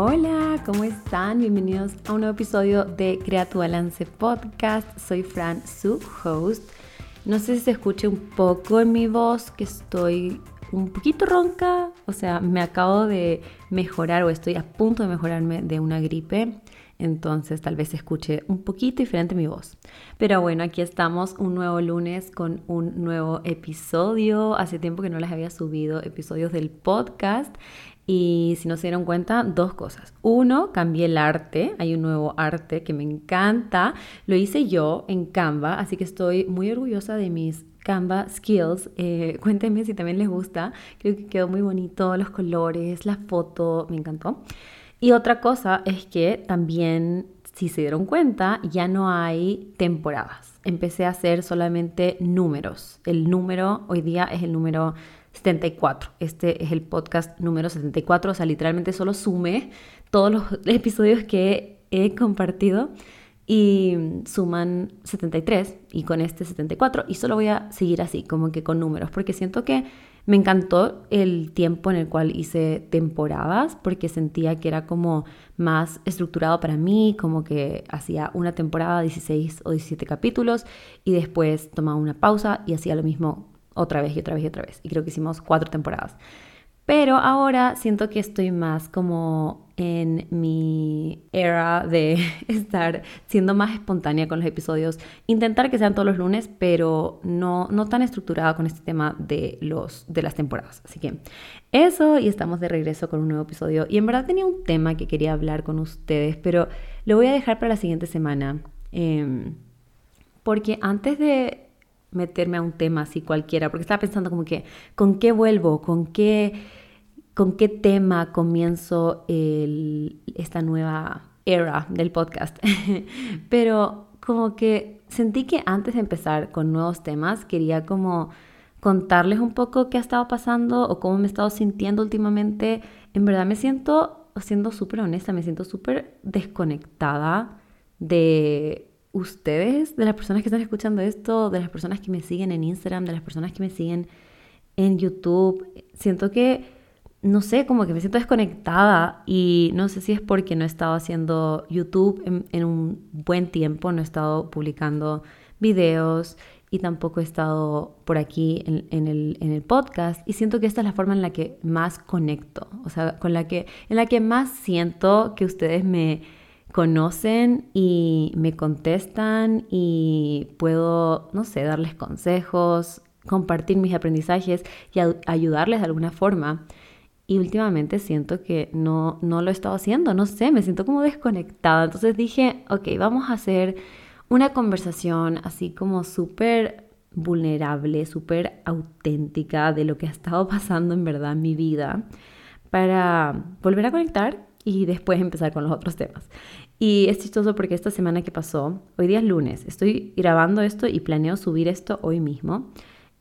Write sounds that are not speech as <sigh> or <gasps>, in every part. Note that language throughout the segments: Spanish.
Hola, ¿cómo están? Bienvenidos a un nuevo episodio de Crea tu Balance Podcast. Soy Fran, su host. No sé si se escucha un poco en mi voz que estoy un poquito ronca, o sea, me acabo de mejorar o estoy a punto de mejorarme de una gripe entonces tal vez se escuche un poquito diferente mi voz. Pero bueno, aquí estamos un nuevo lunes con un nuevo episodio. Hace tiempo que no les había subido episodios del podcast y si no se dieron cuenta, dos cosas. Uno, cambié el arte, hay un nuevo arte que me encanta, lo hice yo en Canva, así que estoy muy orgullosa de mis Canva Skills. Eh, <laughs> cuéntenme si también les gusta, creo que quedó muy bonito, los colores, la foto, me encantó. Y otra cosa es que también, si se dieron cuenta, ya no hay temporadas. Empecé a hacer solamente números. El número hoy día es el número 74. Este es el podcast número 74. O sea, literalmente solo sumé todos los <laughs> episodios que he compartido y suman 73 y con este 74 y solo voy a seguir así, como que con números, porque siento que me encantó el tiempo en el cual hice temporadas porque sentía que era como más estructurado para mí, como que hacía una temporada, 16 o 17 capítulos y después tomaba una pausa y hacía lo mismo otra vez y otra vez y otra vez. Y creo que hicimos cuatro temporadas. Pero ahora siento que estoy más como en mi era de <laughs> estar siendo más espontánea con los episodios. Intentar que sean todos los lunes, pero no, no tan estructurada con este tema de, los, de las temporadas. Así que eso y estamos de regreso con un nuevo episodio. Y en verdad tenía un tema que quería hablar con ustedes, pero lo voy a dejar para la siguiente semana. Em, porque antes de meterme a un tema así cualquiera, porque estaba pensando como que, ¿con qué vuelvo? ¿Con qué, con qué tema comienzo esta nueva era del podcast? <laughs> Pero como que sentí que antes de empezar con nuevos temas, quería como contarles un poco qué ha estado pasando o cómo me he estado sintiendo últimamente. En verdad me siento, siendo súper honesta, me siento súper desconectada de ustedes, de las personas que están escuchando esto, de las personas que me siguen en Instagram, de las personas que me siguen en YouTube. Siento que, no sé, como que me siento desconectada y no sé si es porque no he estado haciendo YouTube en, un buen tiempo, no he estado publicando videos y tampoco he estado por aquí en, el, en, el, podcast y siento que esta es la forma en la que más conecto, o sea, con la que, en la que más siento que ustedes me conocen y me contestan y puedo, no sé, darles consejos, compartir mis aprendizajes y ayudarles de alguna forma. Y últimamente siento que no, no lo he estado haciendo, no sé, me siento como desconectada. Entonces dije, ok, vamos a hacer una conversación así como súper vulnerable, súper auténtica de lo que ha estado <laughs> pasando en verdad en mi vida para volver a conectar y después empezar con los otros temas. Y es chistoso porque esta semana que pasó, hoy día es lunes, estoy grabando esto y planeo subir esto hoy mismo,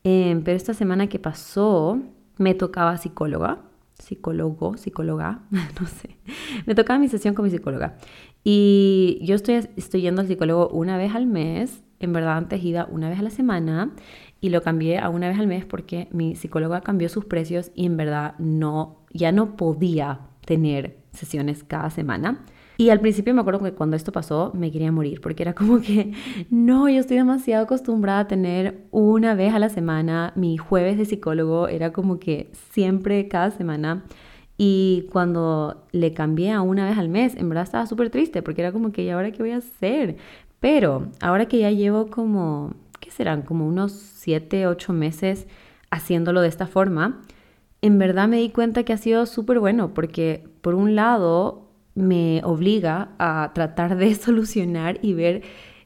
em, pero esta semana que pasó me tocaba psicóloga, psicólogo, psicóloga, <laughs> no sé, me tocaba mi sesión con mi psicóloga. Y yo estoy, estoy yendo al psicólogo una vez al mes, en verdad antes iba una vez a la semana y lo cambié a una vez al mes porque mi psicóloga cambió sus precios y en verdad no, ya no podía tener sesiones cada semana. Y al principio me acuerdo que cuando esto pasó me quería morir porque era como que no, yo estoy demasiado acostumbrada a tener una vez a la semana mi jueves de psicólogo, era como que siempre cada semana. Y cuando le cambié a una vez al mes, en verdad estaba súper triste porque era como que, ¿y ahora qué voy a hacer? Pero ahora que ya llevo como, ¿qué serán? Como unos 7, 8 meses haciéndolo de esta forma, en verdad me di cuenta que ha sido súper bueno porque por un lado me obliga a tratar de <laughs> solucionar y ver,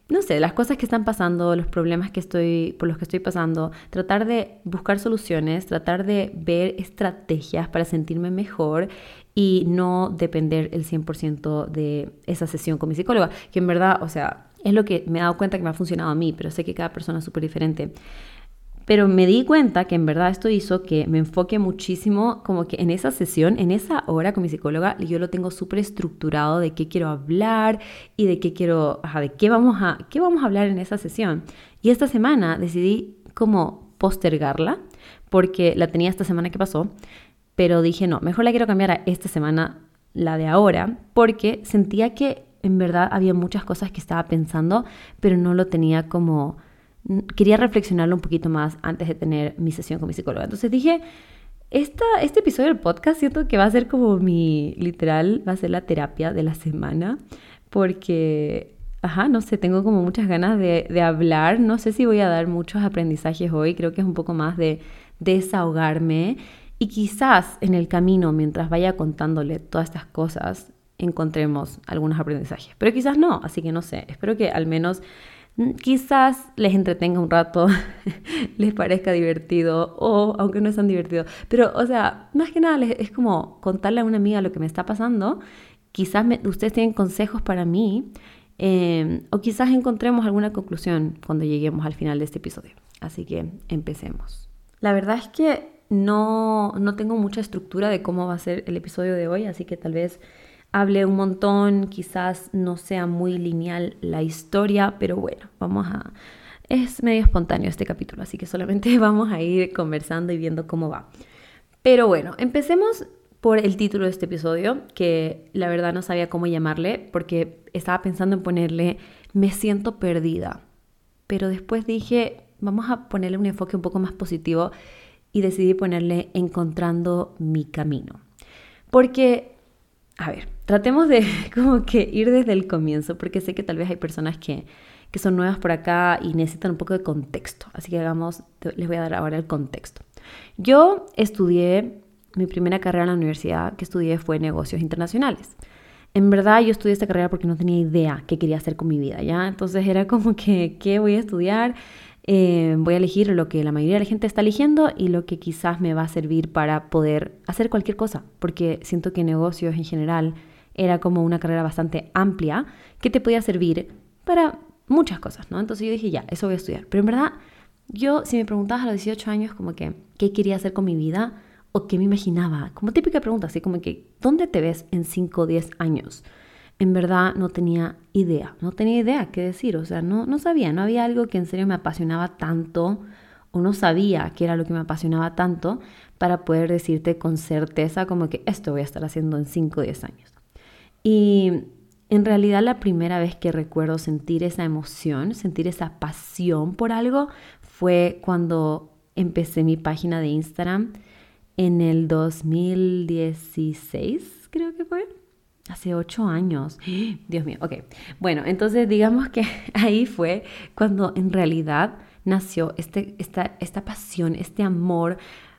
no sé, las cosas que están pasando, los problemas que estoy, por los que estoy pasando, tratar de buscar soluciones, tratar de ver estrategias para sentirme mejor y no depender el 100% de esa sesión con mi psicóloga, que en verdad, o sea, es lo que me he dado cuenta que me ha funcionado a mí, pero sé que cada persona es súper diferente. Pero me di cuenta que en verdad esto hizo que me enfoque muchísimo como que en esa sesión, en esa hora con mi psicóloga, yo lo tengo súper estructurado de qué quiero hablar y de qué quiero, ajá, de qué vamos a, qué vamos a hablar en esa sesión. Y esta semana decidí como postergarla porque la tenía esta semana que pasó, pero dije, no, mejor la quiero cambiar a esta semana la de ahora, porque sentía que en verdad había muchas cosas que estaba pensando, pero no lo tenía como... Quería reflexionarlo un poquito más antes de tener mi sesión con mi psicóloga. Entonces dije, esta, este episodio del podcast siento que va a ser como mi, literal, va a ser la terapia de la semana, porque, ajá, no sé, tengo como muchas ganas de, hablar. No sé si voy a dar muchos aprendizajes hoy, creo que es un poco más de desahogarme y quizás en el camino, mientras vaya contándole todas estas cosas, encontremos algunos aprendizajes. Pero quizás no, así que no sé. Espero que al menos quizás les entretenga un rato, <laughs> les parezca divertido o aunque no es tan divertido. Pero, o sea, más que nada es como contarle a una amiga lo que me está pasando. Quizás ustedes tienen consejos para mí em, o quizás encontremos alguna conclusión cuando lleguemos al final de este episodio. Así que empecemos. La verdad es que no, no tengo mucha estructura de cómo va a ser el episodio de hoy, así que tal vez hable un montón, quizás no sea muy lineal la historia, pero bueno, vamos a... Es medio espontáneo este capítulo, así que solamente <laughs> vamos a ir conversando y viendo cómo va. Pero bueno, empecemos por el título de este episodio, que la verdad no sabía cómo llamarle, porque estaba pensando en ponerle Me siento perdida. Pero después dije, vamos a ponerle un enfoque un poco más positivo y decidí ponerle encontrando mi camino. Porque, a ver, tratemos de <laughs> como que ir desde el comienzo, porque sé que tal vez hay personas que, que son nuevas por acá y necesitan un poco de contexto. Así que hagamos, les voy a dar ahora el contexto. Yo estudié, mi primera carrera en la universidad que estudié fue negocios internacionales. En verdad yo estudié esta carrera porque no tenía idea qué quería hacer con mi vida, ¿ya? Entonces era como que, ¿qué voy a estudiar? Eh, voy a elegir lo que la mayoría de la gente está eligiendo y lo que quizás me va a servir para poder hacer cualquier cosa, porque siento que negocios en general era como una carrera bastante amplia que te podía servir para muchas cosas, ¿no? Entonces yo dije, ya, eso voy a estudiar. Pero en verdad, yo, si me preguntabas a los 18 años, como que, ¿qué quería hacer con mi vida? O qué me imaginaba, como típica pregunta, así como que, ¿dónde te ves en 5 o 10 años? En verdad no tenía idea, no tenía idea qué decir, o sea, no, no sabía, no había algo que en serio me apasionaba tanto o no sabía qué era lo que me apasionaba tanto para poder decirte con certeza como que esto voy a estar haciendo en 5 o 10 años. Y en realidad la primera vez que recuerdo sentir esa emoción, sentir esa pasión por algo, fue cuando empecé mi página de Instagram en el 2016, creo que fue. Hace ocho años. <gasps> Dios mío, ok. Bueno, entonces digamos que <laughs> ahí fue cuando en realidad nació este, esta, esta pasión, este amor,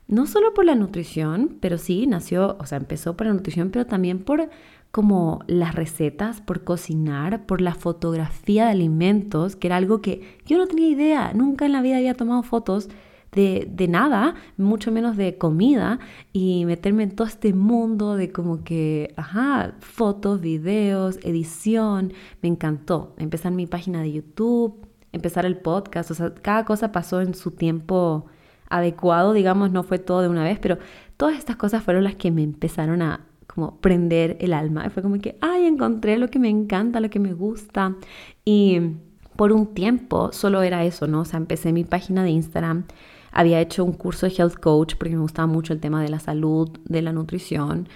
no solo por la nutrición, pero sí nació, o sea, empezó por la nutrición, pero también por como las recetas, por cocinar, por la fotografía de alimentos, que era algo que yo no tenía idea, nunca en la vida había tomado fotos de, nada, mucho menos de comida, y meterme en todo este mundo de como que, ajá, fotos, videos, edición, me encantó. Empezar mi página de YouTube, empezar el podcast, o sea, cada cosa pasó en su tiempo adecuado, digamos, no fue todo de una vez, pero todas estas cosas fueron las que me empezaron a como prender el alma. Fue como que, ay, encontré lo que me encanta, lo que me gusta. Y por un tiempo solo era eso, ¿no? O sea, empecé mi página de Instagram había hecho un curso de health coach porque me gustaba mucho el tema de la salud, de la nutrición.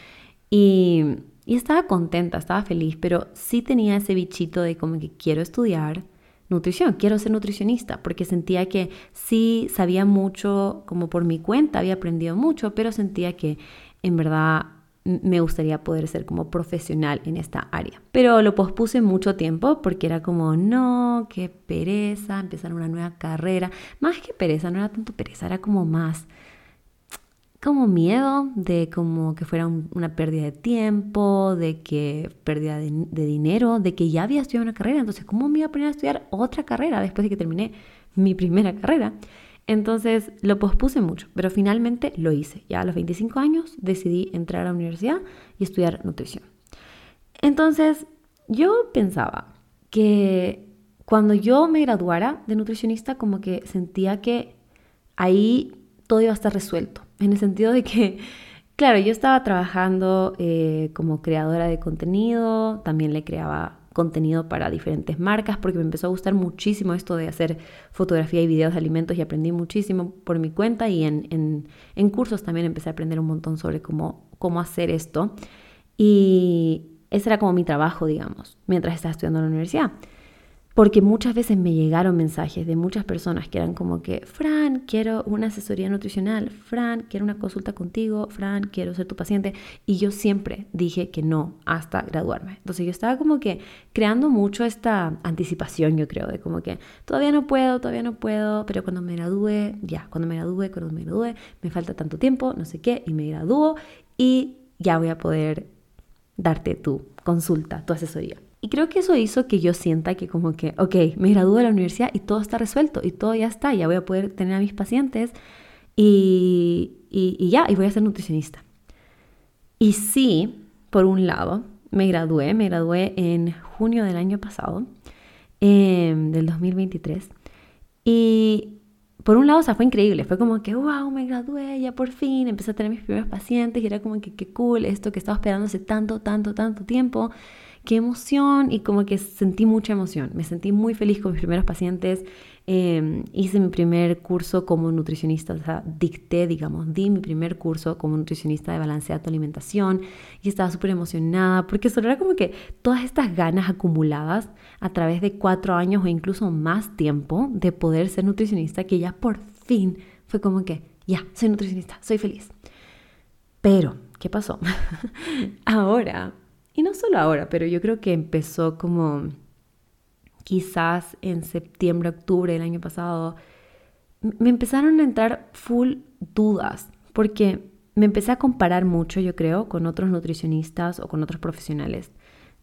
Y, estaba contenta, estaba feliz, pero sí tenía ese bichito de como que quiero estudiar nutrición, quiero ser nutricionista, porque sentía que sí sabía mucho, como por mi cuenta había aprendido mucho, pero sentía que en verdad me gustaría poder ser como profesional en esta área. Pero lo pospuse mucho tiempo porque era como, no, qué pereza, empezar una nueva carrera. Más que pereza, no era tanto pereza, era como más como miedo de como que fuera una pérdida de tiempo, de que pérdida de, de, dinero, de que ya había estudiado una carrera, entonces ¿cómo me iba a poner a estudiar otra carrera después de que terminé mi primera carrera? Entonces lo pospuse mucho, pero finalmente lo hice. Ya a los 25 años decidí entrar a la universidad y estudiar nutrición. Entonces yo pensaba que cuando yo me graduara de nutricionista, como que sentía que ahí todo iba a estar resuelto, en el sentido de que, claro, yo estaba trabajando eh, como creadora de contenido, también le creaba contenido para diferentes marcas porque me empezó a gustar muchísimo esto de hacer fotografía y videos de alimentos y aprendí muchísimo por mi cuenta y en, en, cursos también empecé a aprender un montón sobre cómo, cómo hacer esto. Y ese era como mi trabajo, digamos, mientras estaba estudiando en la universidad. Porque muchas veces me llegaron mensajes de muchas personas que eran como que, Fran, quiero una asesoría nutricional, Fran, quiero una consulta contigo, Fran, quiero ser tu paciente. Y yo siempre dije que no hasta graduarme. Entonces yo estaba como que creando mucho esta anticipación, yo creo, de como que todavía no puedo, todavía no puedo, pero cuando me gradúe, ya, cuando me gradúe, cuando me gradúe, me falta tanto tiempo, no sé qué, y me gradúo y ya voy a poder darte tu consulta, tu asesoría. Y creo que eso hizo que yo sienta que como que, ok, me gradúo de la universidad y todo está resuelto y todo ya está, ya voy a poder tener a mis pacientes y, y, ya, y voy a ser nutricionista. Y sí, por un lado, me gradué, me gradué en junio del año pasado, em, del 2023. Y por un lado, o sea, fue increíble, fue como que, wow, me gradué, ya por fin, empecé a tener mis primeros pacientes y era como que, qué cool, esto que estaba esperando hace tanto, tanto, tanto tiempo qué emoción y como que sentí mucha emoción. Me sentí muy feliz con mis primeros pacientes. Em, hice mi primer curso como nutricionista, o sea, dicté, digamos, di mi primer curso como nutricionista de balancear tu alimentación y estaba súper emocionada porque solo era como que todas estas ganas acumuladas a través de cuatro años o incluso más tiempo de poder ser nutricionista que ya por fin fue como que, ya, soy nutricionista, soy feliz. Pero, ¿qué pasó? <laughs> Ahora y no solo ahora, pero yo creo que empezó como quizás en septiembre, octubre del año pasado, me empezaron a entrar full dudas, porque me empecé a comparar mucho, yo creo, con otros nutricionistas o con otros profesionales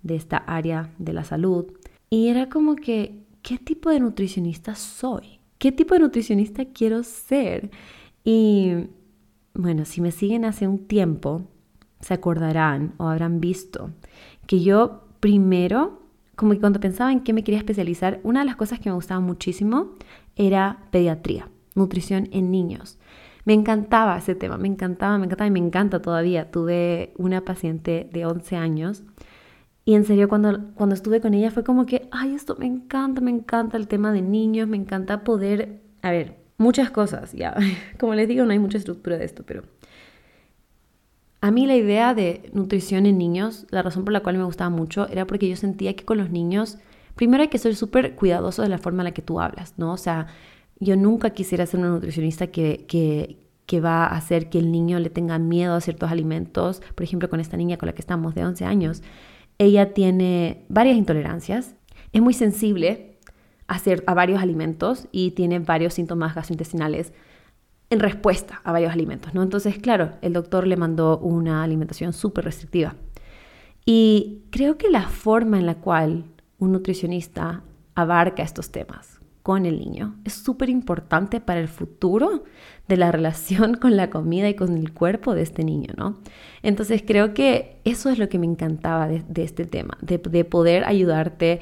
de esta área de la salud. Y era como que, ¿qué tipo de nutricionista soy? ¿Qué tipo de nutricionista quiero ser? Y bueno, si me siguen hace un tiempo, se acordarán o habrán visto que yo primero, como que cuando pensaba en qué me quería especializar, una de las cosas que me gustaba muchísimo era pediatría, nutrición en niños. Me encantaba ese tema, me encantaba, me encantaba y me encanta todavía. Tuve una paciente de 11 años y en serio cuando, cuando estuve con ella fue como que, ay, esto me encanta, me encanta el tema de niños, me encanta poder, a ver, muchas cosas, ya, <laughs> como les digo, no hay mucha estructura de esto, pero a mí la idea de nutrición en niños, la razón por la cual me gustaba mucho era porque yo sentía que con los niños, primero hay que ser súper cuidadoso de la forma en la que tú hablas, ¿no? O sea, yo nunca quisiera ser una nutricionista que, que, que va a hacer que el niño le tenga miedo a ciertos alimentos. Por ejemplo, con esta niña con la que estamos de 11 años, ella tiene varias intolerancias, es muy sensible a, a varios alimentos y tiene varios síntomas gastrointestinales en respuesta a varios alimentos, ¿no? Entonces, claro, el doctor le mandó una alimentación súper restrictiva. Y creo que la forma en la cual un nutricionista abarca estos temas con el niño es súper importante para el futuro de la <laughs> relación con la comida y con el cuerpo de este niño, ¿no? Entonces creo que eso es lo que me encantaba de, este tema, de, de poder ayudarte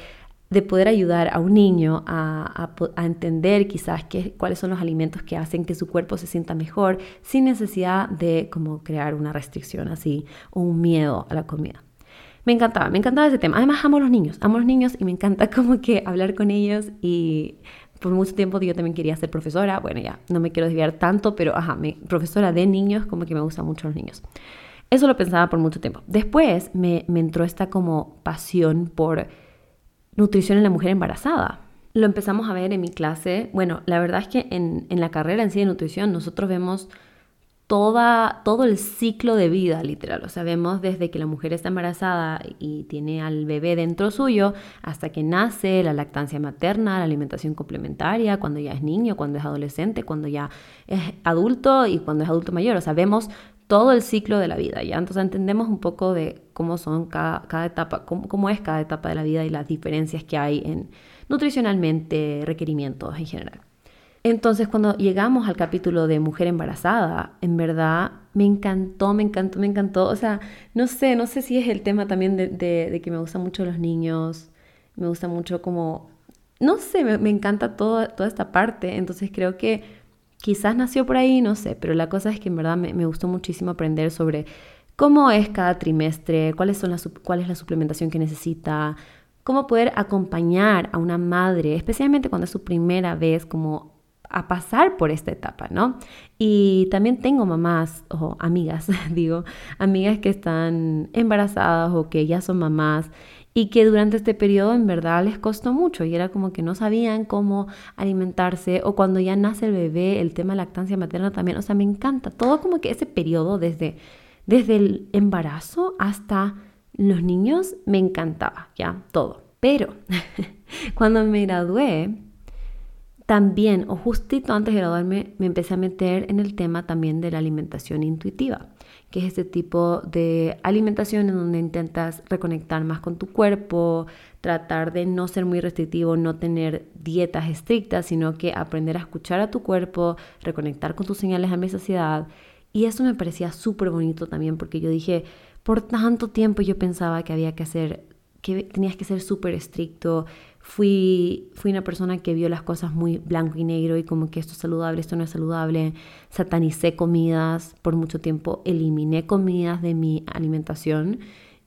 de poder ayudar a un niño a, entender quizás qué, cuáles son los alimentos que hacen que su cuerpo se sienta mejor sin necesidad de como crear una restricción así o un miedo a la comida. Me encantaba, me encantaba ese tema. Además amo a los niños, amo a los niños y me encanta <laughs> como que hablar con ellos y por mucho tiempo yo también quería ser profesora. Bueno, ya no me quiero desviar tanto, pero ajá, profesora de niños, como que me gustan mucho los niños. Eso lo pensaba por mucho tiempo. Después me, me entró esta como pasión por nutrición en la mujer embarazada. Lo empezamos a ver en mi clase. Bueno, la verdad es que en, la carrera en sí de nutrición nosotros vemos toda, todo el ciclo de vida, literal. O sea, vemos desde que la mujer está embarazada y tiene al bebé dentro suyo hasta que nace, la lactancia materna, la alimentación complementaria, cuando ya es niño, cuando es adolescente, cuando ya es adulto y cuando es adulto mayor. O sea, vemos todo el ciclo de la vida, ¿ya? Entonces entendemos un poco de cómo son cada, cada etapa, cómo, cómo, es cada etapa de la vida y las diferencias que hay en nutricionalmente, requerimientos en general. Entonces cuando llegamos al capítulo de mujer embarazada, en verdad me encantó, me encantó, me encantó. O sea, no sé, no sé si es el tema también de, de, que me gustan mucho los niños, me gusta mucho como, no sé, me, me encanta todo, toda esta parte. Entonces creo que Quizás nació por ahí, no sé, pero la cosa es que en verdad me, gustó muchísimo aprender sobre cómo es cada trimestre, cuáles son las, cuál es la suplementación que necesita, cómo poder acompañar a una madre, especialmente cuando es su primera vez como a pasar por esta etapa, ¿no? Y también tengo mamás o amigas, <laughs> digo, amigas que están embarazadas o que ya son mamás y que durante este periodo en verdad les costó mucho y era como que no sabían cómo alimentarse o cuando ya nace el bebé, el tema de lactancia materna también, o sea, me encanta todo como que ese periodo desde, desde el embarazo hasta los niños me encantaba, ya, todo. Pero <laughs> cuando me gradué, también, o justito antes de graduarme, me empecé a meter en el tema también de la alimentación intuitiva, que es este tipo de alimentación en donde intentas reconectar más con tu cuerpo, tratar de no ser muy restrictivo, no tener dietas estrictas, sino que aprender a escuchar a tu cuerpo, reconectar con tus señales de saciedad. Y eso me parecía súper bonito también porque yo dije, por tanto tiempo yo pensaba que había que hacer, que tenías que ser súper estricto, Fui, fui una persona que vio las cosas muy blanco y negro y como que esto es saludable, esto no es saludable. Satanicé comidas por mucho tiempo, eliminé comidas de mi alimentación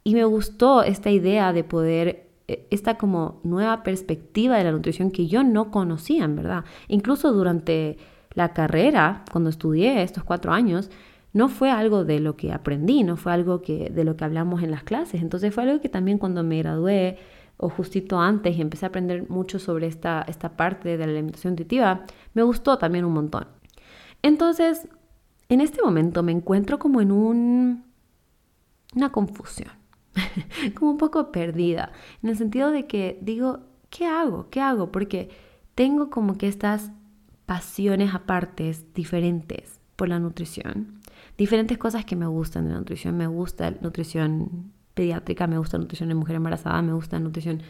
y me gustó esta idea de poder, eh, esta como nueva perspectiva de la nutrición que yo no conocía, en verdad. Incluso durante la carrera, cuando estudié estos cuatro años, no fue algo de lo que aprendí, no fue algo que, de lo que hablamos en las clases. Entonces fue algo que también cuando me gradué o justito antes y empecé a aprender mucho sobre esta, esta parte de la alimentación intuitiva, me gustó también un montón. Entonces, en este momento me encuentro como en un, una confusión, <laughs> como un poco perdida, en el sentido de que digo, ¿qué hago? ¿Qué hago? Porque tengo como que estas pasiones apartes diferentes por la nutrición, diferentes cosas que me gustan de la nutrición. Me gusta la nutrición pediátrica, me gusta nutrición en mujer embarazada, me gusta nutrición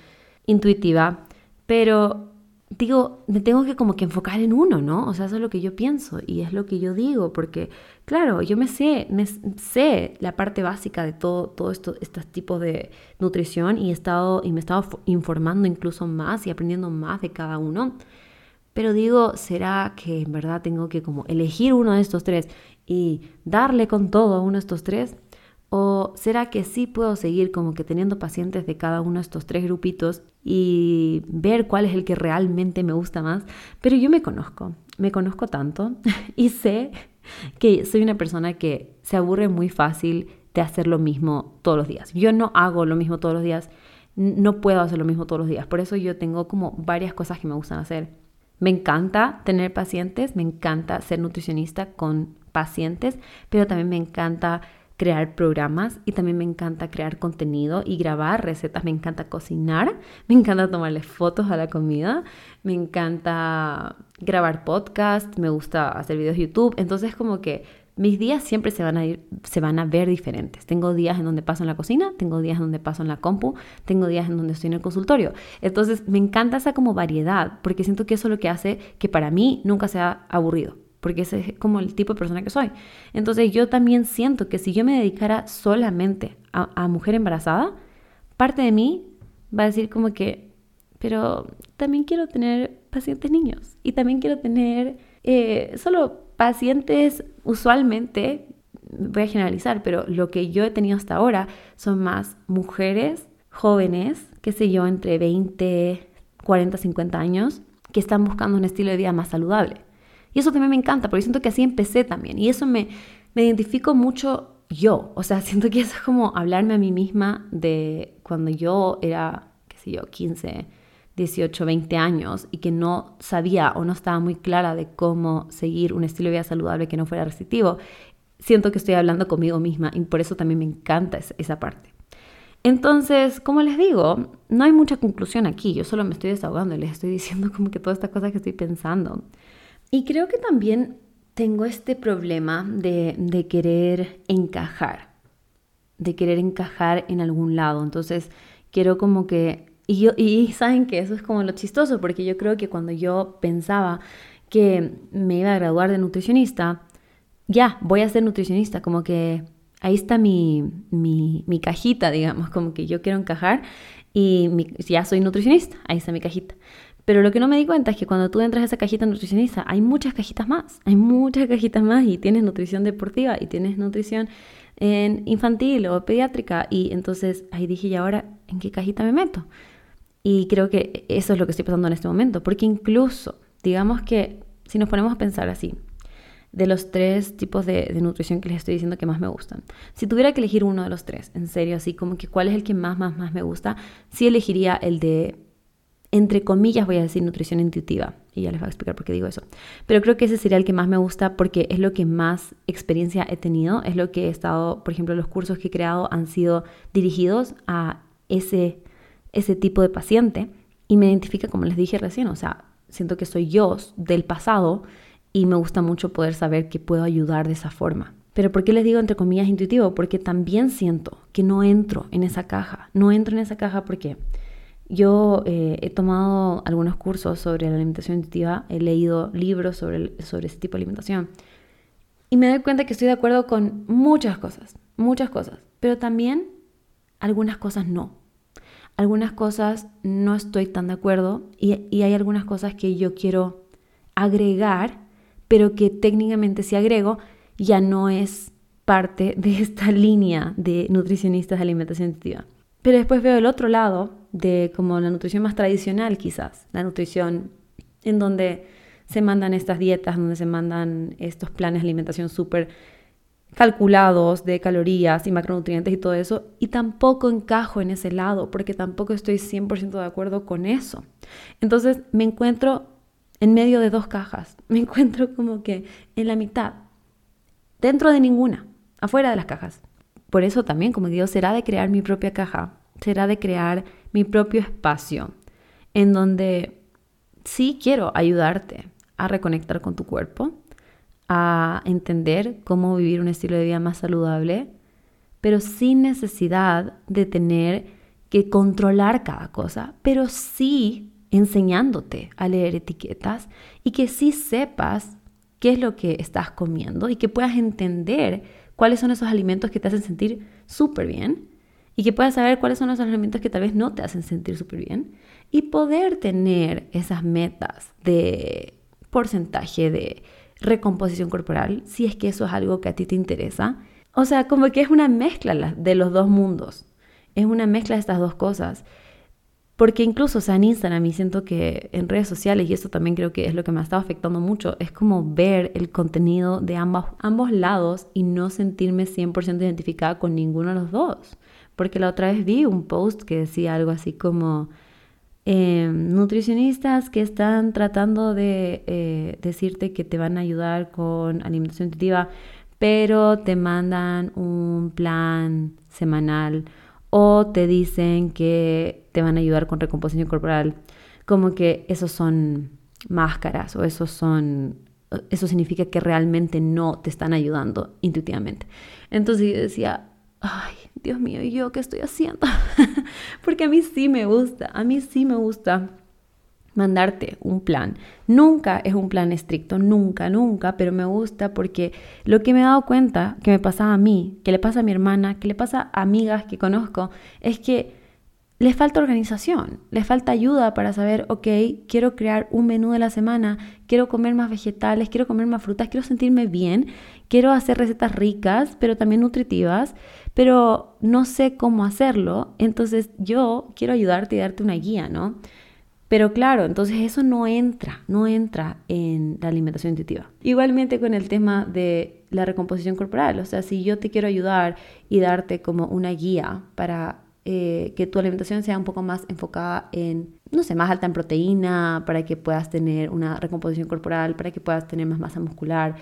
intuitiva, pero digo, me tengo que como que enfocar en uno, ¿no? O sea, eso es lo que yo pienso y es lo que yo digo, porque claro, yo me sé, me sé la parte básica de todo, todo esto, estos tipos de nutrición y he estado, y me he estado informando incluso más y aprendiendo más de cada uno. Pero digo, ¿será que en verdad tengo que como elegir uno de estos tres y darle con todo a uno de estos tres? ¿O será que sí puedo seguir como que teniendo pacientes de cada uno de estos tres grupitos y ver cuál es el que realmente me gusta más? Pero yo me conozco, me conozco tanto <laughs> y sé que soy una persona que se aburre muy fácil de hacer lo mismo todos los días. Yo no hago lo mismo todos los días, no puedo hacer lo mismo todos los días. Por eso yo tengo como varias cosas que me gustan hacer. Me encanta tener pacientes, me encanta ser nutricionista con pacientes, pero también me encanta crear programas y también me encanta crear contenido y grabar recetas, me encanta cocinar, me encanta tomarle fotos a la comida, me encanta grabar podcast, me gusta hacer videos de YouTube, entonces como que mis días siempre se van a ir, se van a ver diferentes. Tengo días en donde paso en la cocina, tengo días en donde paso en la compu, tengo días en donde estoy en el consultorio. Entonces me encanta esa como variedad, porque siento que eso es lo que hace que para mí nunca sea aburrido porque ese es como el tipo de persona que soy. Entonces yo también siento que si yo me dedicara solamente a, mujer embarazada, parte de mí va a decir como que, pero también quiero tener pacientes niños y también quiero tener eh, solo pacientes usualmente, voy a generalizar, pero lo que yo he tenido hasta ahora son más mujeres jóvenes, qué sé yo, entre 20, 40, 50 años, que están buscando un estilo de vida más saludable. Y eso también me encanta, porque siento que así empecé también. Y eso me, me identifico mucho yo. O sea, <laughs> siento que eso es como hablarme a mí misma de cuando yo era, qué sé yo, 15, 18, 20 años y que no sabía o no estaba muy clara de cómo seguir un estilo de vida saludable que no fuera restrictivo. Siento que estoy hablando conmigo misma y por eso también me encanta esa parte. Entonces, como les digo, no hay mucha conclusión aquí, yo solo me estoy desahogando y les estoy <laughs> diciendo como que todas estas cosas que estoy pensando. Y creo que también tengo este problema de, querer encajar, de querer encajar en algún lado. Entonces, quiero como que... Y, yo, y saben que eso es como lo chistoso, porque yo creo que cuando yo pensaba que me iba a graduar de nutricionista, ya, voy a ser nutricionista, como que ahí está mi, mi, mi cajita, digamos, como que yo quiero encajar y ya soy nutricionista, ahí está mi cajita. Pero lo que no me di cuenta es que cuando tú entras a esa cajita nutricionista, hay muchas cajitas más, hay muchas cajitas más y tienes nutrición deportiva y tienes nutrición en infantil o pediátrica y entonces ahí dije, ¿y ahora en qué cajita me meto? Y creo que eso es lo que estoy pasando en este momento, porque incluso, digamos que si nos ponemos a pensar así, de los tres tipos de, nutrición que les estoy diciendo que más me gustan. Si tuviera que elegir uno de los tres, en serio, así como que cuál es el que más, más, más me gusta, sí elegiría el de, entre comillas, voy a decir nutrición intuitiva. Y ya les voy a explicar por qué digo eso. Pero creo que ese sería el que más me gusta porque es lo que más experiencia he tenido, es lo que he estado, por ejemplo, los cursos que he creado han sido dirigidos a ese, ese tipo de paciente y me identifica, como les dije recién, o sea, siento que soy yo del pasado y me gusta mucho poder saber que puedo ayudar de esa forma. Pero ¿por qué les digo entre comillas intuitivo? Porque también siento que no entro en esa caja. No entro en esa caja porque yo eh, he tomado algunos cursos sobre la alimentación intuitiva, he leído libros sobre, sobre ese tipo de alimentación y me doy cuenta que estoy de acuerdo con muchas cosas, muchas cosas, pero también algunas cosas no. Algunas cosas no estoy tan de acuerdo y, hay algunas cosas que yo quiero agregar pero que técnicamente si agrego ya no es parte de esta línea de nutricionistas de alimentación intuitiva. Pero después veo el otro lado de como la nutrición más tradicional quizás, la nutrición en donde se mandan estas dietas, donde se mandan estos planes de alimentación súper calculados de calorías y macronutrientes y todo eso, y tampoco encajo en ese lado porque tampoco estoy 100% de acuerdo con eso. Entonces me encuentro en medio de dos cajas. <laughs> Me encuentro como que en la mitad, dentro de ninguna, afuera de las cajas. Por eso también, como digo, será de crear mi propia caja, será de crear mi propio espacio, en donde sí quiero ayudarte a reconectar con tu cuerpo, entender cómo vivir un estilo de vida más saludable, pero sin necesidad de tener que controlar cada cosa, pero sí enseñándote a leer etiquetas y que sí sepas qué es lo que estás comiendo y que puedas entender cuáles son esos alimentos que te hacen sentir súper bien y que puedas saber cuáles son esos alimentos que tal vez no te hacen sentir súper bien y poder tener esas metas de porcentaje de recomposición corporal si es que eso es algo que a ti te interesa. O sea, como que es una mezcla de los dos mundos. Es una mezcla de estas dos cosas. Porque incluso, o sea, en Instagram y siento que en redes sociales, y esto también creo que es lo que me ha estado afectando mucho, es como ver el contenido de ambos, ambos lados y no sentirme 100% identificada con ninguno de los dos. Porque la otra vez vi un post que decía algo así como, em, nutricionistas que están tratando de eh, decirte que te van a ayudar con alimentación intuitiva, pero te mandan un plan semanal o te dicen que te van a ayudar con recomposición corporal, como que esos son máscaras o esos son eso significa que realmente no te están ayudando intuitivamente. Entonces yo decía, ay, Dios mío, ¿y yo qué estoy haciendo? <laughs> Porque a mí sí me gusta, a mí sí me gusta mandarte un plan. Nunca es un plan estricto, nunca, nunca, pero me gusta porque lo que me he dado cuenta que me pasa a mí, que le pasa a mi hermana, que le pasa a amigas que conozco, es que les falta organización, les falta ayuda para saber, ok, quiero crear un menú de la semana, quiero comer más vegetales, quiero comer más frutas, quiero sentirme bien, quiero hacer recetas ricas, pero también nutritivas, pero no sé cómo hacerlo, entonces yo quiero ayudarte y darte una guía, ¿no? Pero claro, entonces eso no entra, no entra en la alimentación intuitiva. Igualmente con el tema de la recomposición corporal, o sea, si yo te quiero ayudar y darte como una guía para eh, que tu alimentación sea un poco más enfocada en, no sé, más alta en proteína, para que puedas tener una recomposición corporal, para que puedas tener más masa muscular,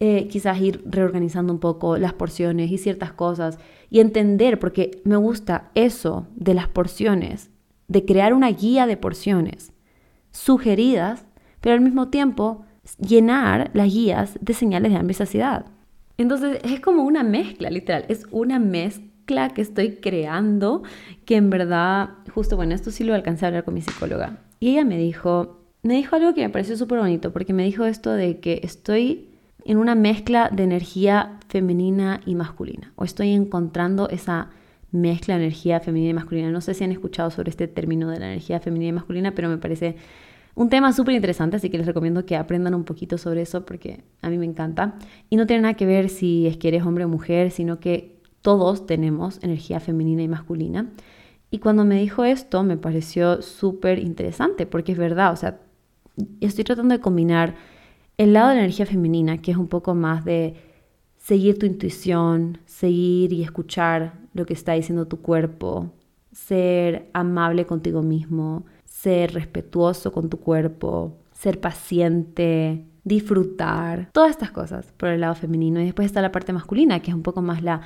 eh, quizás ir reorganizando un poco las porciones y ciertas cosas y entender, porque me gusta eso de las porciones, de crear una guía de porciones sugeridas, pero al mismo tiempo llenar las guías de señales de hambre y saciedad. Entonces es como una mezcla, literal, es una mezcla que estoy creando que en verdad, justo bueno, esto sí lo alcancé a hablar con mi psicóloga. Y ella me dijo, me dijo algo que me pareció súper bonito, porque me dijo esto de que estoy en una mezcla de energía femenina y masculina, o estoy encontrando esa mezcla de energía femenina y masculina. No sé si han escuchado sobre este término de la energía femenina y masculina, pero me parece un tema súper interesante, así que les recomiendo que aprendan un poquito sobre eso porque a mí me encanta. Y no tiene nada que ver si es que eres hombre o mujer, sino que todos tenemos energía femenina y masculina. Y cuando me dijo esto me pareció súper interesante porque es verdad, o sea, estoy tratando de combinar el lado de la energía femenina, que es un poco más de seguir tu intuición, seguir y escuchar lo que está diciendo tu cuerpo, ser amable contigo mismo, ser respetuoso con tu cuerpo, ser paciente, disfrutar, todas estas cosas por el lado femenino. Y después está la parte masculina, que es un poco más la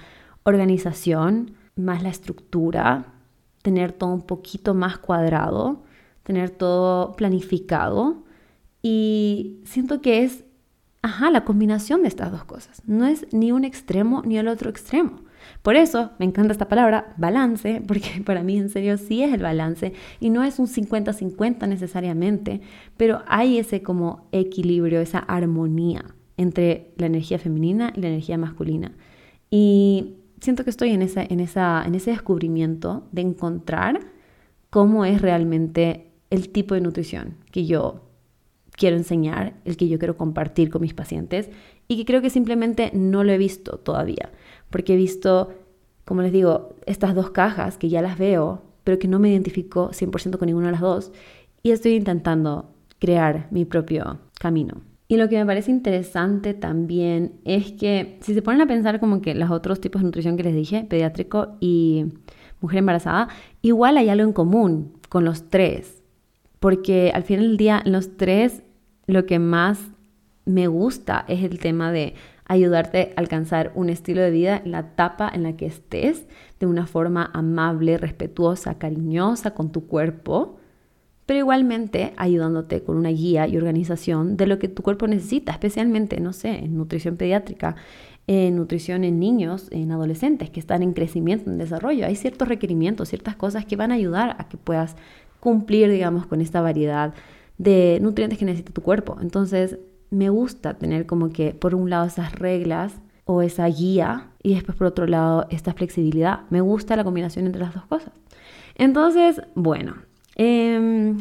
organización, más la estructura, tener todo un poquito más cuadrado, tener todo planificado. Y siento que es, ajá, la combinación de estas dos cosas. No es ni un extremo ni el otro extremo. Por eso me encanta esta palabra, balance, <laughs> porque para mí en serio sí es el balance y no es un 50-50 necesariamente, pero hay ese como equilibrio, esa armonía entre la energía femenina y la energía masculina. Y siento que estoy en, ese descubrimiento de encontrar cómo es realmente el tipo de nutrición que yo quiero enseñar, el que yo quiero compartir con mis pacientes y que creo que simplemente no lo he visto todavía, porque he visto, como les digo, estas dos cajas que ya las veo, pero que no me identifico 100% con ninguna de las dos y estoy intentando crear mi propio camino. Y lo que me parece interesante también es que si se ponen a pensar como que los otros tipos de nutrición que les dije, pediátrico y mujer embarazada, igual hay algo en común con los tres. Porque al final del día, los tres, lo que más me gusta es el tema de ayudarte a alcanzar un estilo de vida en la etapa en la que estés, de una forma amable, respetuosa, cariñosa con tu cuerpo pero igualmente ayudándote con una guía y organización de lo que tu cuerpo necesita, especialmente, no sé, en nutrición pediátrica, en nutrición en niños, en adolescentes que están en crecimiento, en desarrollo. Hay ciertos requerimientos, ciertas cosas que van a ayudar a que puedas cumplir, digamos, con esta variedad de nutrientes que necesita tu cuerpo. Entonces, me gusta tener como que, por un lado, esas reglas o esa guía y después, por otro lado, esta flexibilidad. Me gusta la combinación entre las dos cosas. Entonces, bueno, Em,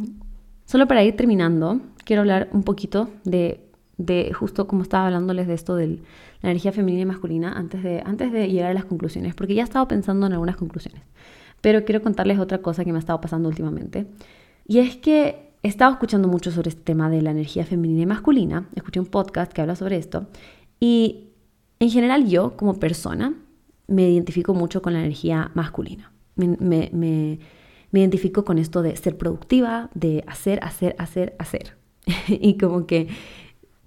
solo para ir terminando, quiero hablar un poquito de, justo como estaba hablándoles de esto de la energía femenina y masculina antes de, antes de llegar a las conclusiones, porque ya he estado pensando en algunas conclusiones. Pero quiero contarles otra cosa que me ha estado pasando últimamente. Y es que he estado escuchando mucho sobre este tema de la energía femenina y masculina. Escuché un podcast que habla sobre esto. Y en general yo, como persona, me identifico mucho con la energía masculina. me, me me identifico con esto de ser productiva, de hacer, hacer, hacer, hacer. <laughs> y como que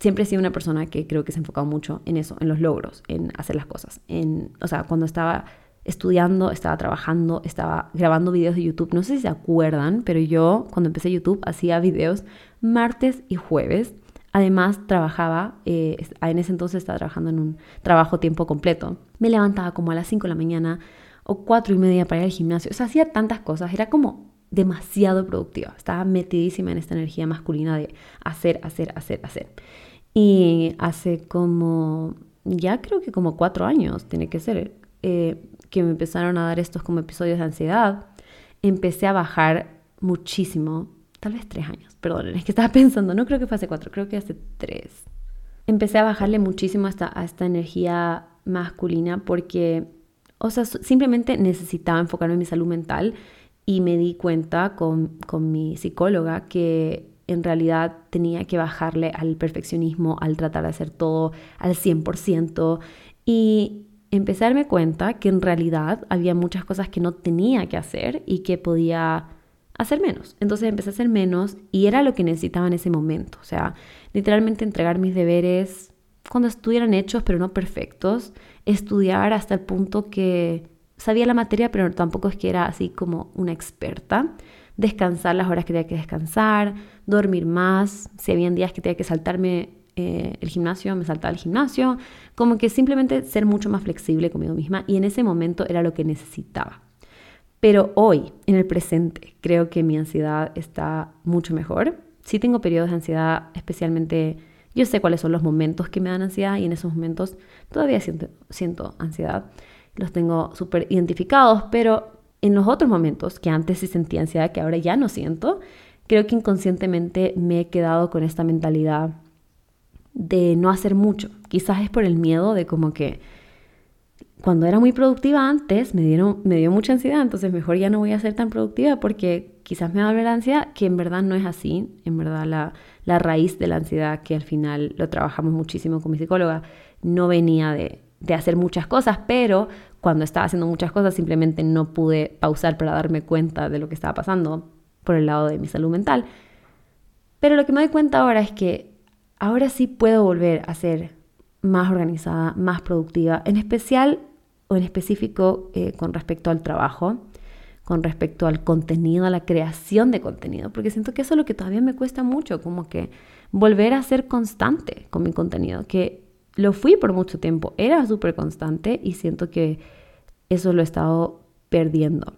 siempre he sido una persona que creo que se ha enfocado mucho en eso, en los logros, en hacer las cosas. En, o sea, cuando estaba estudiando, estaba trabajando, estaba grabando videos de YouTube. No sé si se acuerdan, pero yo cuando empecé YouTube hacía videos martes y jueves. Además, trabajaba, eh, en ese entonces estaba trabajando en un trabajo tiempo completo. Me levantaba como a las 5 de la mañana, o cuatro y media para ir al gimnasio. O sea, hacía tantas cosas, era como demasiado productiva. Estaba metidísima en esta energía masculina de hacer, hacer, hacer, hacer. Y hace como, ya creo que como cuatro años, tiene que ser, eh, que me empezaron a dar estos como episodios de ansiedad. Empecé a bajar muchísimo, tal vez tres años, perdón, es que estaba <laughs> pensando, no creo que fue hace cuatro, creo que hace tres. Empecé a bajarle muchísimo hasta a esta energía masculina porque o sea, simplemente necesitaba enfocarme en mi salud mental y me di cuenta con, mi psicóloga que en realidad tenía que bajarle al perfeccionismo, al tratar de hacer todo al 100% y empecé a darme cuenta que en realidad había muchas cosas que no tenía que hacer y que podía hacer menos. Entonces empecé a hacer menos y era lo que necesitaba en ese momento. O sea, literalmente entregar mis deberes cuando estuvieran hechos pero no perfectos estudiar hasta el punto que sabía la materia, pero tampoco es que era así como una experta. Descansar las horas que tenía que descansar, dormir más. Si habían días que tenía que saltarme eh, el gimnasio, me saltaba el gimnasio. Como que simplemente ser mucho más flexible conmigo misma y en ese momento era lo que necesitaba. Pero hoy, en el presente, creo que mi ansiedad está mucho mejor. Sí tengo periodos de ansiedad, especialmente yo sé cuáles son los momentos que me dan ansiedad y en esos momentos todavía siento, ansiedad. Los tengo súper identificados, pero en los otros momentos que antes sí sentía ansiedad, que ahora ya no siento, creo que inconscientemente me he quedado con esta mentalidad de no hacer mucho. Quizás es por el miedo de como que cuando era muy productiva antes me, dieron, me dio mucha ansiedad, entonces mejor ya no voy a ser tan productiva porque quizás me va a ansiedad, que en verdad no es así. En verdad la, la raíz de la ansiedad, que al final lo trabajamos muchísimo con mi psicóloga, no venía de, de hacer muchas cosas, pero cuando estaba haciendo muchas cosas simplemente no pude pausar para darme cuenta de lo que estaba pasando por el lado de mi salud mental. Pero lo que me doy cuenta ahora es que ahora sí puedo volver a ser más organizada, más productiva, en especial o en específico eh, con respecto al trabajo, con respecto al contenido, a la creación de contenido, porque siento que eso es lo que todavía me cuesta mucho, como que volver a ser constante con mi contenido, que lo fui por mucho tiempo, era súper constante y siento que eso lo he estado perdiendo.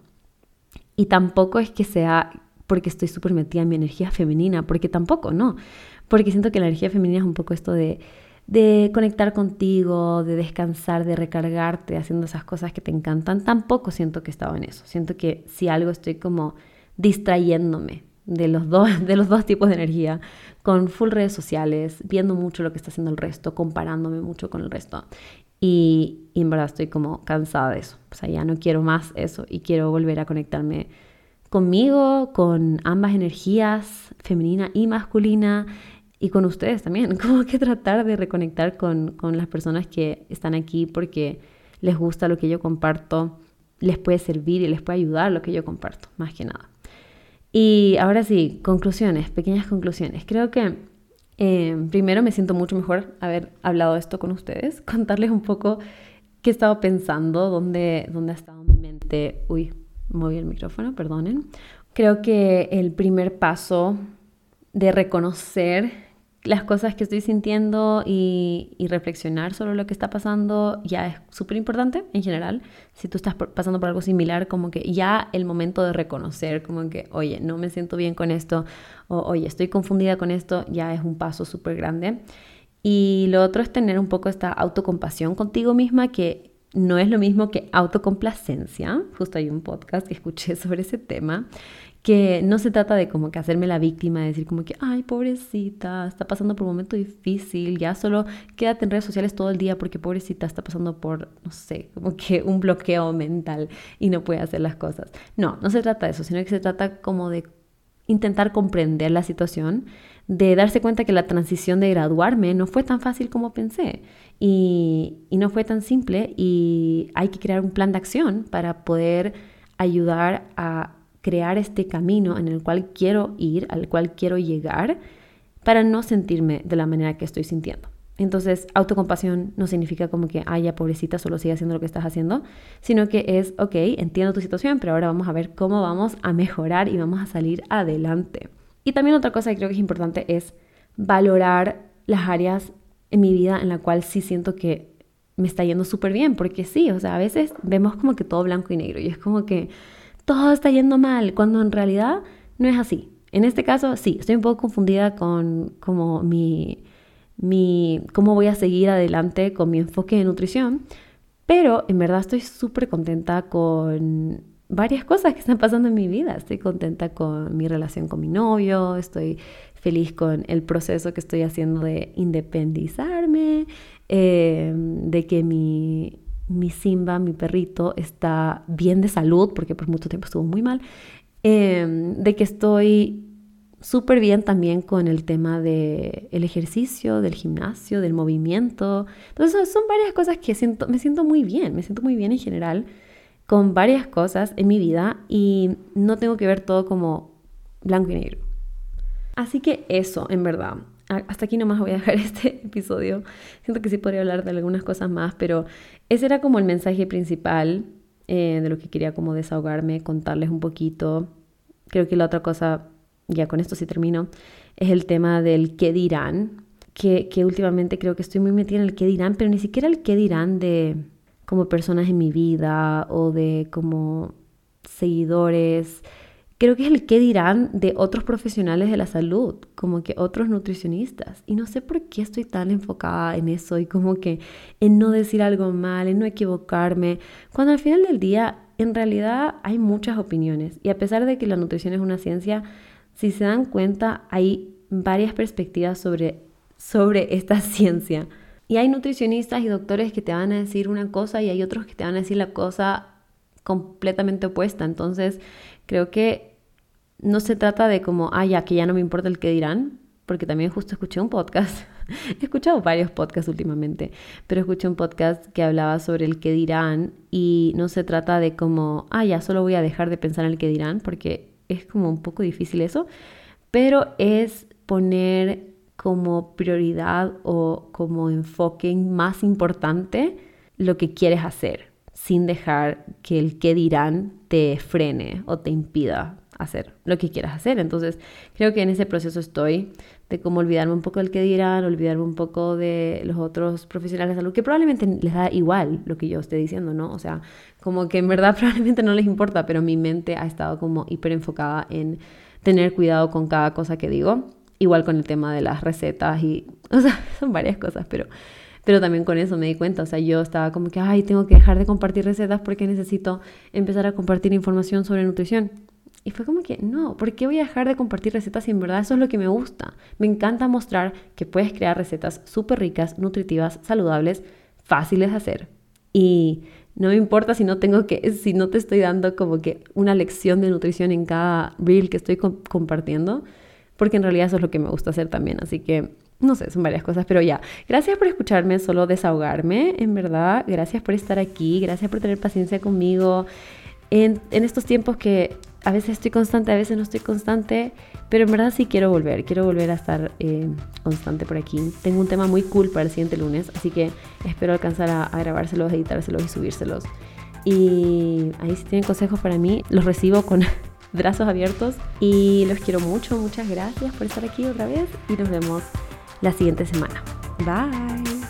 Y tampoco es que sea porque estoy súper metida en mi energía femenina, porque tampoco, no, porque siento que la energía femenina es un poco esto de de conectar contigo, de descansar, de recargarte haciendo esas cosas que te encantan, tampoco siento que he estado en eso. Siento que si algo estoy como distrayéndome de los dos, <laughs> de los dos tipos de energía, con full redes sociales, viendo mucho lo que está haciendo el resto, comparándome mucho con el resto. Y, y en verdad estoy como cansada de eso. O sea, ya no quiero más eso y quiero volver a conectarme conmigo, con ambas energías, femenina y masculina, y con ustedes también, <laughs> como que tratar de reconectar con, con las personas que están aquí porque les gusta lo que yo comparto, les puede servir y les puede ayudar lo que yo comparto, más que nada. Y ahora sí, conclusiones, pequeñas conclusiones. Creo que eh, primero me siento mucho mejor haber hablado esto con ustedes, <laughs> contarles un poco qué he estado pensando, dónde, dónde ha estado mi mente. Uy, moví el micrófono, perdonen. Creo que el primer paso de reconocer las cosas que estoy sintiendo y, reflexionar sobre lo que está pasando ya es súper importante en general. Si tú estás pasando por algo similar, como que ya el momento de reconocer, como que, oye, no me siento bien con esto, o oye, estoy confundida con esto, ya es un paso súper grande. Y lo otro es tener un poco esta autocompasión contigo misma, que no es lo mismo que autocomplacencia. Justo hay un podcast que escuché <laughs> sobre ese tema que no se trata de como que hacerme la víctima, de decir como que, ay, pobrecita, está pasando por un momento difícil, ya solo quédate en redes sociales todo el día porque pobrecita está pasando por, no sé, como que un bloqueo mental y no puede hacer las cosas. No, no se trata de eso, sino que se trata como de intentar comprender la situación, de darse cuenta que la transición de graduarme no fue tan fácil como pensé y, y no fue tan simple y hay que crear un plan de acción para poder ayudar a crear este camino en el cual quiero ir, al cual quiero llegar, para no sentirme de la manera que estoy sintiendo. Entonces, autocompasión no significa como que, ay, pobrecita, solo sigue haciendo lo que estás haciendo, sino que es, ok, entiendo tu situación, pero ahora vamos a ver cómo vamos a mejorar y vamos a salir adelante. Y también otra cosa que creo que es importante es valorar las áreas en mi vida en la cual sí siento que me está yendo súper bien, porque sí, o sea, a veces vemos como que todo blanco y negro y es como que todo está yendo mal, cuando en realidad no es así. En este caso, sí, estoy un poco confundida con mi, mi, cómo voy a seguir adelante con mi enfoque de nutrición, pero en verdad estoy súper contenta con varias cosas que están pasando en mi vida. Estoy contenta con mi relación con mi novio, estoy feliz con el proceso que estoy haciendo de independizarme, eh, de que mi, mi Simba, mi perrito, está bien de salud, porque por mucho tiempo estuvo muy mal, em, de que estoy súper bien también con el tema del el ejercicio, del gimnasio, del movimiento. Entonces son varias cosas que siento, me siento muy bien, me siento muy bien en general con varias cosas en mi vida y no tengo que ver todo como blanco y negro. Así que eso, en verdad, hasta aquí nomás voy a dejar <laughs> este episodio. Siento que sí podría hablar de algunas cosas más, pero ese era como el mensaje principal eh, de lo que quería como desahogarme, contarles un poquito. Creo que la otra cosa, ya con esto sí termino, es el tema del qué dirán, que, que últimamente creo que estoy muy metida en el qué dirán, pero ni siquiera el qué dirán de como personas en mi vida o de como seguidores creo que es el qué dirán de otros profesionales de la salud, como que otros nutricionistas. Y no sé por qué estoy tan enfocada en eso y como que en no decir algo mal, en no equivocarme, cuando al final del día en realidad hay muchas opiniones. Y a pesar de que la nutrición es una ciencia, si se dan cuenta hay varias perspectivas sobre, sobre esta <laughs> ciencia. Y hay nutricionistas y doctores que te van a decir una cosa y hay otros que te van a decir la cosa completamente opuesta. Entonces, creo que no se trata de como, ah, ya, que ya no me importa el que dirán, porque también justo escuché un podcast, <laughs> he escuchado varios podcasts últimamente, pero escuché un podcast que hablaba sobre el que dirán y no se trata de como, ah, ya, solo voy a dejar de pensar en el que dirán, porque es como un poco difícil eso, pero es poner como prioridad o como enfoque más importante lo que quieres hacer, sin dejar que el que dirán te frene o te impida hacer lo que quieras hacer. Entonces, creo que en ese proceso estoy de cómo olvidarme un poco del que dirán, olvidarme un poco de los otros profesionales de salud, que probablemente les da igual lo que yo esté diciendo, ¿no? O sea, como que en verdad <laughs> probablemente no les importa, pero mi mente ha estado como hiper enfocada en tener cuidado con cada cosa que digo, igual con el tema de las recetas y, <laughs> o sea, son varias cosas, pero pero también con eso me di cuenta, o sea, yo estaba como que, ay, tengo que dejar de compartir recetas porque necesito empezar a compartir información sobre nutrición. Y fue como que, no, ¿por qué voy a dejar de compartir recetas si en verdad eso es lo que me gusta? Me encanta mostrar que puedes crear recetas súper ricas, nutritivas, saludables, fáciles de hacer. Y no me importa si no tengo que, si no te estoy dando como que una lección de nutrición en cada reel que estoy compartiendo, porque en realidad eso es lo que me gusta hacer también. Así que, no sé, son varias cosas, pero ya. Gracias por escucharme, solo desahogarme, en verdad. Gracias por estar aquí, gracias por tener paciencia conmigo. En, estos tiempos que a veces estoy constante, a veces no estoy constante, pero en verdad sí quiero volver, quiero volver a estar eh, constante por aquí. Tengo un tema muy cool para el siguiente lunes, así que espero alcanzar a, a grabárselos, editárselos y subírselos. Y ahí si tienen consejos para mí, los recibo con <laughs> brazos abiertos y los quiero mucho, muchas gracias por estar aquí otra vez y nos vemos la siguiente semana. Bye.